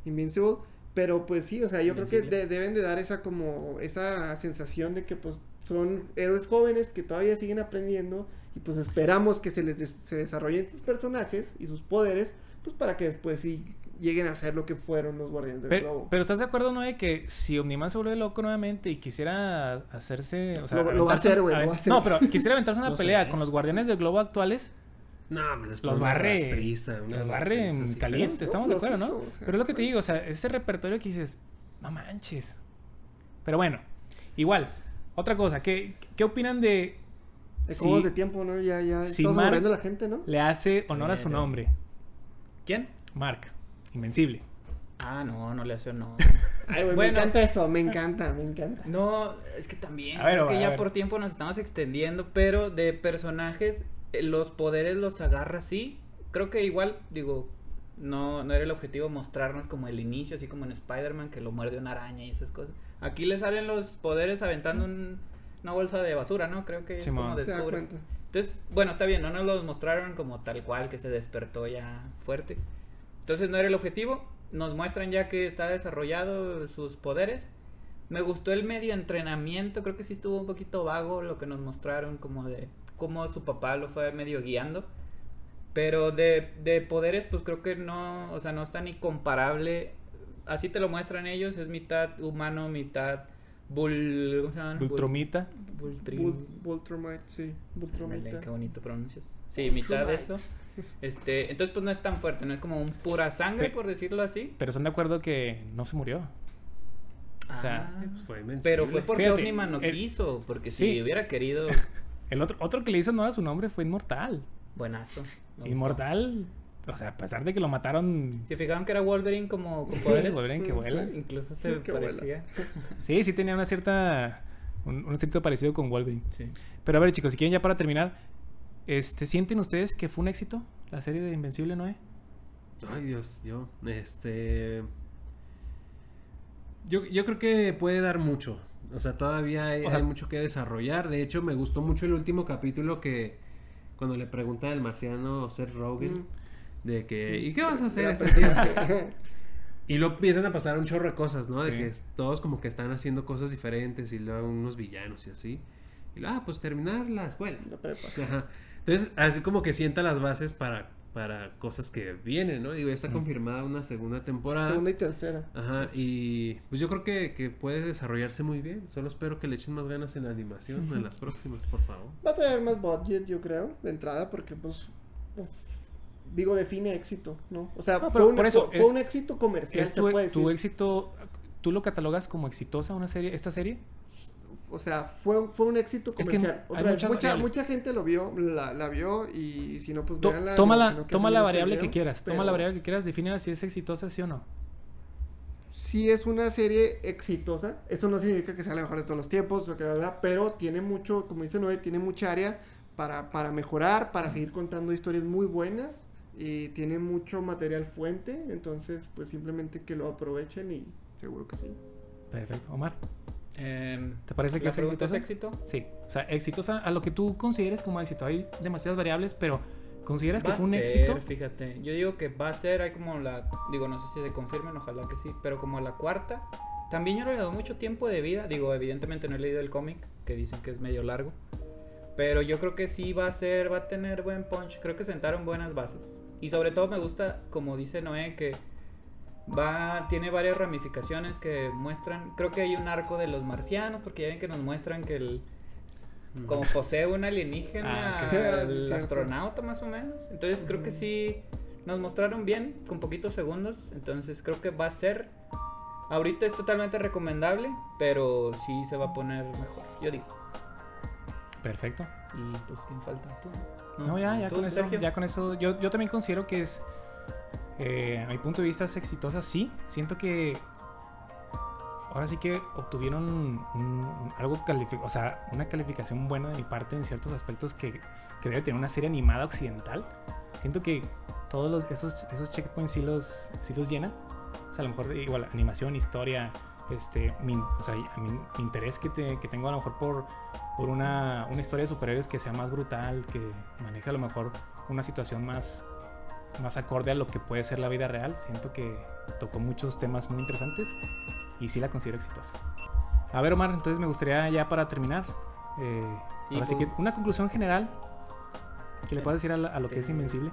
Invincible, pero pues sí, o sea, yo creo que de- deben de dar esa como, esa sensación de que pues son héroes jóvenes que todavía siguen aprendiendo y pues esperamos que se les des- se desarrollen sus personajes y sus poderes, pues para que después sí lleguen a ser lo que fueron los Guardianes del Pero, Globo. pero ¿estás de acuerdo, no? De que si Omniman se vuelve loco nuevamente y quisiera hacerse. O sea, Lo- lo va a hacer, güey. No, pero quisiera aventarse una <laughs> No pelea sé. con los Guardianes del Globo actuales. No, me les Los barre. rastriza, una Los barre en sí. caliente, estamos de acuerdo, ¿no? hizo, o sea, pero es lo que te digo, o sea, ese repertorio que dices, no manches. Pero bueno, igual, otra cosa, ¿qué, qué opinan de de si de tiempo, ¿no? Ya, ya si Mark- la gente, ¿no? le hace honor a su nombre? ¿Quién? Mark, Invencible. Ah, no, no le hace honor. <laughs> Ay, güey, Bueno. me encanta eso, me encanta, me encanta. No, es que también, A ver, creo que a ya ver. por tiempo nos estamos extendiendo, pero de personajes, eh, los poderes los agarra así. Creo que igual, digo, no, no era el objetivo mostrarnos como el inicio, así como en Spider-Man, que lo muerde una araña y esas cosas. Aquí le salen los poderes aventando un- una bolsa de basura, ¿no? Creo que es Simón. como descubre. Entonces, bueno, está bien, no nos los mostraron como tal cual, que se despertó ya fuerte. Entonces no era el objetivo. Nos muestran ya que está desarrollado sus poderes. Me gustó el medio entrenamiento, creo que sí estuvo un poquito vago lo que nos mostraron, como de cómo su papá lo fue medio guiando. Pero de, de poderes, pues creo que no, o sea, no está ni comparable. Así te lo muestran ellos, es mitad humano, mitad bull... ¿Cómo se llama? Ultromita. Bultri- Bul- Voltromite, sí, Ándale, Voltromita. qué bonito pronuncias. Sí, mitad de eso. Este, entonces pues no es tan fuerte, no es como un pura sangre, Pe- por decirlo así. Pero están de acuerdo que no se murió. O sea, Ah, pues fue pero fue porque Fíjate, Omniman no el- quiso, porque Sí. si hubiera querido, <laughs> El otro, otro que le hizo honor a su nombre fue Inmortal. buenazo. Inmortal, o sea, a pesar de que lo mataron. Si fijaron que era Wolverine como con Sí, poderes, Wolverine que vuela. incluso <laughs> se parecía. Sí, sí tenía una cierta. Un, un cierto parecido con Wolverine. Sí. Pero a ver, chicos, si quieren ya para terminar, este, ¿sienten ustedes que fue un éxito la serie de Invencible, Noé? Ay, Dios, yo, este... Yo, yo creo que puede dar mucho. O sea, todavía hay, O sea- hay mucho que desarrollar. De hecho, me gustó mucho el último capítulo que... Cuando le pregunta el marciano Seth Rogen Mm. De que... ¿Y qué vas a hacer este tiempo? <laughs> Y luego empiezan a pasar un chorro de cosas, ¿no? De que todos como que están haciendo cosas diferentes y luego unos villanos y así. Y luego, ah, pues terminar la escuela. La prepa. Ajá. Entonces, así como que sienta las bases para, para cosas que vienen, ¿no? Digo, ya está confirmada una segunda temporada. Segunda y tercera. Ajá, y pues yo creo que, que puede desarrollarse muy bien. Solo espero que le echen más ganas en la animación en las <laughs> próximas, por favor. Va a traer más budget, yo creo, de entrada, porque pues. Digo, define éxito, ¿no? O sea, No, fue, un, por eso, fue es- un éxito comercial. ¿Es se tu, puede tu decir. éxito, tú lo catalogas como exitosa una serie, esta serie? o sea, fue, fue un éxito Es que comercial. Otra vez, muchas mucha, gente lo vio, la, la vio y si no, pues To- toma la, no toma este variable que quieras. Toma pero la variable que quieras. Defínela si es exitosa, sí o no. Sí es una serie exitosa. Eso no significa que sea la mejor de todos los tiempos, o que la verdad, pero tiene mucho, como dice Noé, tiene mucha área para, para mejorar, para seguir contando historias muy buenas. Y tiene mucho material fuente, entonces pues simplemente que lo aprovechen y seguro que sí. Perfecto. Omar, Em, ¿te parece que ¿La es pregunta es exitosa? éxito? Sí. O sea, exitosa a lo que tú consideres como éxito. Hay demasiadas variables, pero ¿consideras que Va fue un ser, éxito? Fíjate, yo digo que va a ser, hay como la, digo, no sé si se confirmen, ojalá que sí, pero como la cuarta. También yo no le doy mucho tiempo de vida, digo, evidentemente no he leído el cómic, que dicen que es medio largo, pero yo creo que sí va a ser, va a tener buen punch, creo que sentaron buenas bases. Y sobre todo me gusta, como dice Noé, que va, tiene varias ramificaciones que muestran, creo que hay un arco de los marcianos, porque ya ven que nos muestran que el... Como posee un alienígena, Ah, el astronauta más o menos. Entonces creo que sí nos mostraron bien con poquitos segundos. Entonces creo que va a ser. Ahorita es totalmente recomendable, pero sí se va a poner mejor. Yo digo. Perfecto. Y pues quién falta tú. No, ya, ya ¿Tú, con eso, ya con eso, yo, yo también considero que es, eh, a mi punto de vista, es exitosa, sí. Siento que ahora sí que obtuvieron un- un- algo o sea, una calificación buena de mi parte en ciertos aspectos que, que debe tener una serie animada occidental. Siento que todos los- esos, esos checkpoints sí los, sí los llena. O sea, a lo mejor igual animación, historia, este, mi, o sea, mí, mi interés que, te- que tengo a lo mejor por, por una, una historia de superhéroes que sea más brutal, que maneje a lo mejor una situación más, más acorde a lo que puede ser la vida real. Siento que tocó muchos temas muy interesantes y sí la considero exitosa. A ver, Omar, entonces me gustaría ya para terminar, eh, Sí, ahora sí que pues- una conclusión general que le puedas decir a, la- a lo que es Este- Invencible.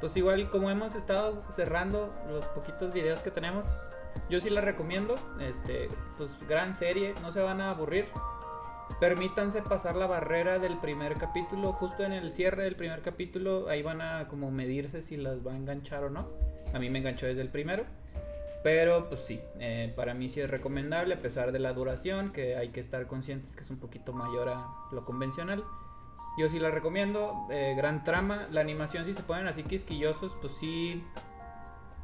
Pues igual como hemos estado cerrando los poquitos videos que tenemos, yo sí la recomiendo. Este, pues gran serie, no se van a aburrir. Permítanse pasar la barrera del primer capítulo, justo en el cierre del primer capítulo, ahí van a como medirse si las va a enganchar o no. A mí me enganchó desde el primero. Pero pues sí, eh, para mí sí es recomendable a pesar de la duración, que hay que estar conscientes que es un poquito mayor a lo convencional. Yo sí la recomiendo, eh, gran trama, la animación si se ponen así quisquillosos, pues sí,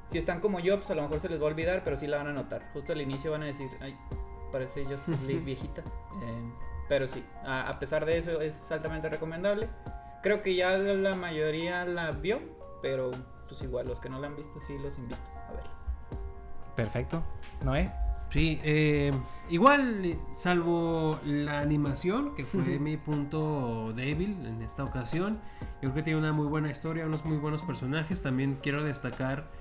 si están como yo, pues a lo mejor se les va a olvidar, pero sí la van a notar. Justo al inicio van a decir, ay, parece Justice League <laughs> viejita. Eh, pero sí, a, a pesar de eso es altamente recomendable. Creo que ya la mayoría la vio, pero pues igual los que no la han visto sí los invito a verla. Perfecto. Noé. Sí, eh, igual, salvo la animación, que fue mi punto débil en esta ocasión, yo creo que tiene una muy buena historia, unos muy buenos personajes. También quiero destacar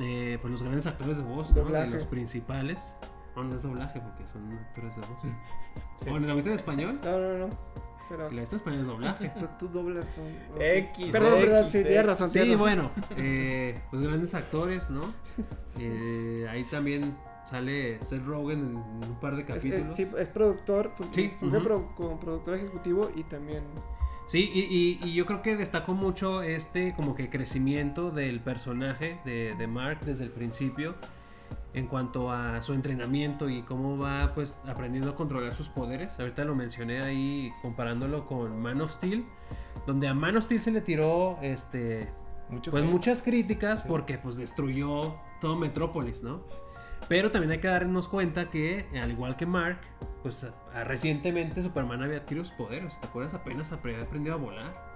eh, pues los grandes actores de voz, ¿no? de los principales. No, no es doblaje porque son actores de voz. <laughs> Sí. Bueno, ¿la viste en español? No, no, no. Pero, Si la viste en español es doblaje. <laughs> pero tú doblas son. ok. X, Perdón, X, perdón, sí, tienes razón. Sí, bueno, <laughs> eh, pues grandes actores, ¿no? Eh, ahí también sale Seth Rogen en un par de Es, eh, capítulos. sí, es productor, Sí, funge ujú. pro- como productor ejecutivo y también Sí, y, y- y yo creo que destacó mucho este como que crecimiento del personaje de, de Mark desde el principio en cuanto a su entrenamiento y cómo va pues aprendiendo a controlar sus poderes. Ahorita lo mencioné ahí comparándolo con Man of Steel, donde a Man of Steel se le tiró este Mucho pues hate. muchas críticas Sí. porque pues destruyó todo Metrópolis, ¿no? Pero también hay que darnos cuenta que, al igual que Mark, pues a- a- recientemente Superman había adquirido sus poderes. ¿Te acuerdas? Apenas apre- aprendió a volar.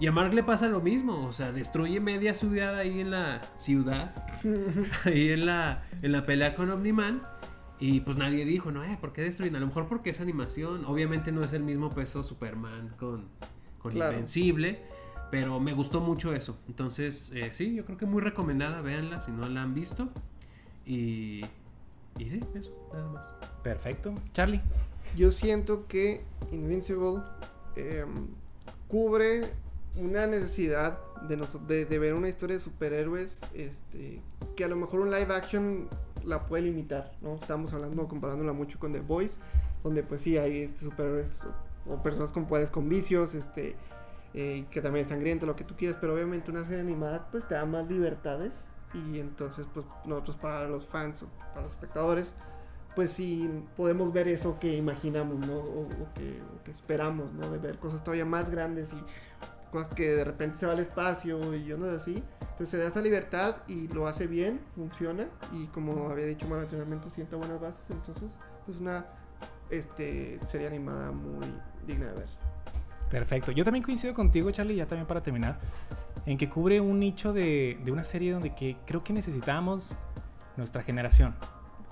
Y a Mark le pasa lo mismo, o sea, destruye media ciudad ahí en la ciudad, <laughs> ahí en la, en la pelea con Omniman. Y pues nadie dijo, no, eh, ¿por qué destruyen? A lo mejor porque es animación. Obviamente no es el mismo peso Superman con, con Claro. Invencible. Pero me gustó mucho eso. Entonces, eh, sí, yo creo que muy recomendada. Véanla si no la han visto. Y, y sí, eso, nada más. Perfecto. Charlie. Yo siento que Invincible em, cubre una necesidad de, nos- de, de ver una historia de superhéroes este, que a lo mejor un live action la puede limitar, ¿no? Estamos hablando, comparándola mucho con The Boys, donde pues sí hay este, superhéroes o, o personas con poderes con vicios, este, eh, que también es sangriento, lo que tú quieras, pero obviamente una serie animada pues te da más libertades y entonces pues nosotros para los fans o para los espectadores pues sí podemos ver eso que imaginamos, ¿no? O, o que, o que esperamos, ¿no? De ver cosas todavía más grandes y cosas que de repente se va al espacio y ondas así. Entonces se da esa libertad y lo hace bien, funciona y como había dicho más anteriormente sienta buenas bases, entonces es una este serie animada muy digna de ver. Perfecto. Yo también coincido contigo, Charlie, ya también para terminar, en que cubre un nicho de, de una serie donde que creo que necesitamos nuestra generación.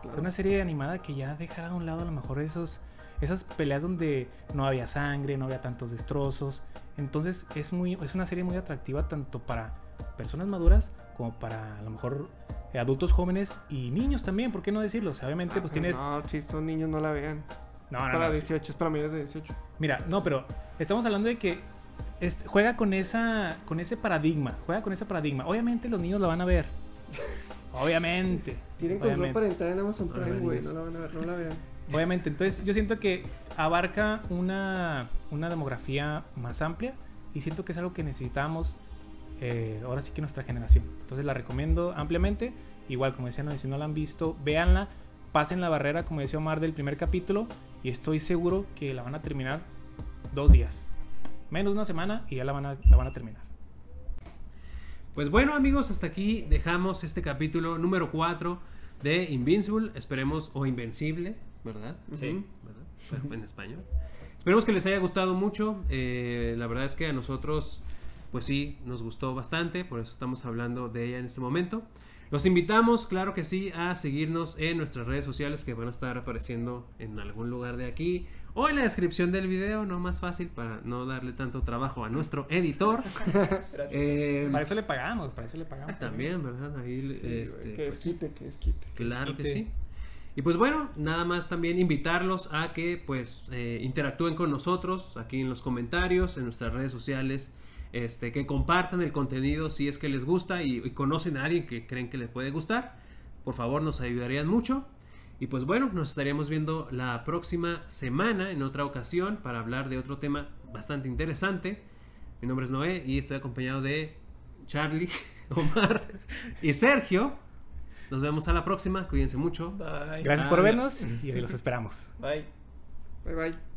Es una serie animada que ya dejará a un lado a lo mejor esos, esas peleas donde no había sangre, no había tantos destrozos. Entonces es, muy, es una serie muy atractiva tanto para personas maduras como para a lo mejor adultos jóvenes y niños también, ¿por qué no decirlo? O sea, obviamente pues Ah, tienes... No, si son niños no la vean. No, no, para no, sí. 18, es para mayores de 18. Mira, no, pero estamos hablando de que es- juega con esa con ese paradigma, juega con ese paradigma. Obviamente los niños la van a ver. Obviamente. Tienen control obviamente. para entrar en Amazon Para Prime, güey. No la van a ver, no la vean. Obviamente, entonces yo siento que abarca una, una demografía más amplia y siento que es algo que necesitamos eh, ahora sí que nuestra generación. Entonces la recomiendo ampliamente. Igual, como decían, si no la han visto, véanla, pasen la barrera, como decía Omar, del primer capítulo y estoy seguro que la van a terminar dos días. Menos de una semana y ya la van a, la van a terminar. Pues bueno amigos, hasta aquí dejamos este capítulo número 4 de Invincible, esperemos, o Invencible, ¿verdad? Sí. ¿verdad? Pero En español. Esperemos que les haya gustado mucho. eh, la verdad es que a nosotros, pues sí, nos gustó bastante. Por eso estamos hablando de ella en este momento. Los invitamos, claro que sí, a seguirnos en nuestras redes sociales que van a estar apareciendo en algún lugar de aquí o en la descripción del video, no más fácil para no darle tanto trabajo a nuestro editor. <laughs> Gracias. Eh, Para eso le pagamos, para eso le pagamos. también, ¿verdad? Ahí, Sí, este, que pues, es quite, que es quite. Claro que sí. Y pues bueno, nada más también invitarlos a que pues eh, interactúen con nosotros aquí en los comentarios, en nuestras redes sociales, este, que compartan el contenido si es que les gusta y, y conocen a alguien que creen que les puede gustar. Por favor, nos ayudarían mucho. Y pues bueno, nos estaríamos viendo la próxima semana en otra ocasión para hablar de otro tema bastante interesante. Mi nombre es Noé y estoy acompañado de Charlie, <laughs> Omar y Sergio. Nos vemos a la próxima. Cuídense mucho. Bye. Gracias por vernos y los <laughs> esperamos. Bye. Bye bye.